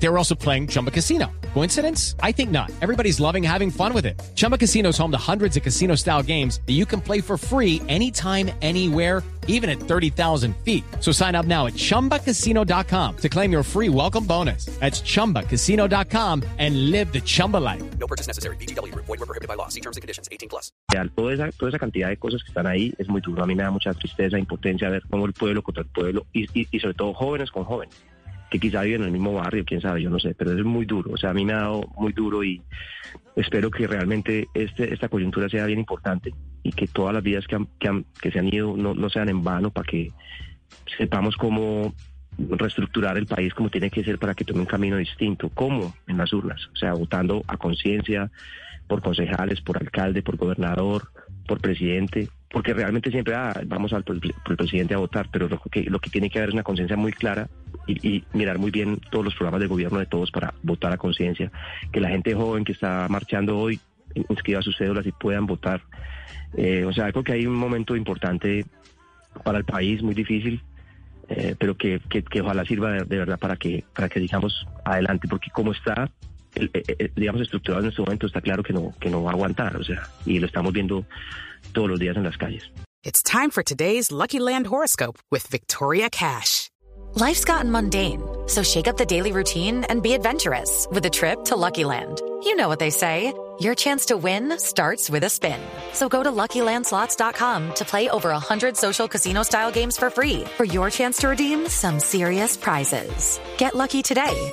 They were also playing Chumba Casino. Coincidence? I think not. Everybody's loving having fun with it. Chumba Casino is home to hundreds of casino style games that you can play for free anytime, anywhere, even at 30,000 feet. So sign up now at chumbacasino.com to claim your free welcome bonus. That's chumbacasino.com and live the Chumba life. No purchase necessary. VGW. Void were prohibited by law. See terms and conditions. 18 plus. real. Toda esa, toda esa cantidad de cosas que están ahí es muy duro. A mí me da mucha tristeza, impotencia ver cómo el pueblo contra el pueblo y, y, y sobre todo jóvenes con jóvenes que quizá viven en el mismo barrio, quién sabe, yo no sé, pero es muy duro. O sea, a mí me ha dado muy duro y espero que realmente este, esta coyuntura sea bien importante y que todas las vidas que, han- que, se han ido no, no sean en vano para que sepamos cómo reestructurar el país como tiene que ser para que tome un camino distinto. ¿Cómo? En las urnas. O sea, votando a conciencia por concejales, por alcalde, por gobernador, por presidente, porque realmente siempre ah, vamos al presidente a votar, pero lo que, lo que tiene que haber es una conciencia muy clara y, y mirar muy bien todos los programas del gobierno de todos para votar a conciencia, que la gente joven que está marchando hoy inscriba sus cédulas y puedan votar. Eh, o sea, creo que hay un momento importante para el país, muy difícil, eh, pero que, que, que ojalá sirva de, de verdad para que, para que digamos adelante, porque como está, Eh, eh, eh, digamos, estructurado en este momento, está claro que no, que no va a aguantar, o sea, y lo estamos viendo todos los días en las calles. It's time for today's Lucky Land horoscope with Victoria Cash. Life's gotten mundane, so shake up the daily routine and be adventurous with a trip to Lucky Land. You know what they say your chance to win starts with a spin. So go to luckylandslots.com to play over 100 social casino style games for free for your chance to redeem some serious prizes. Get lucky today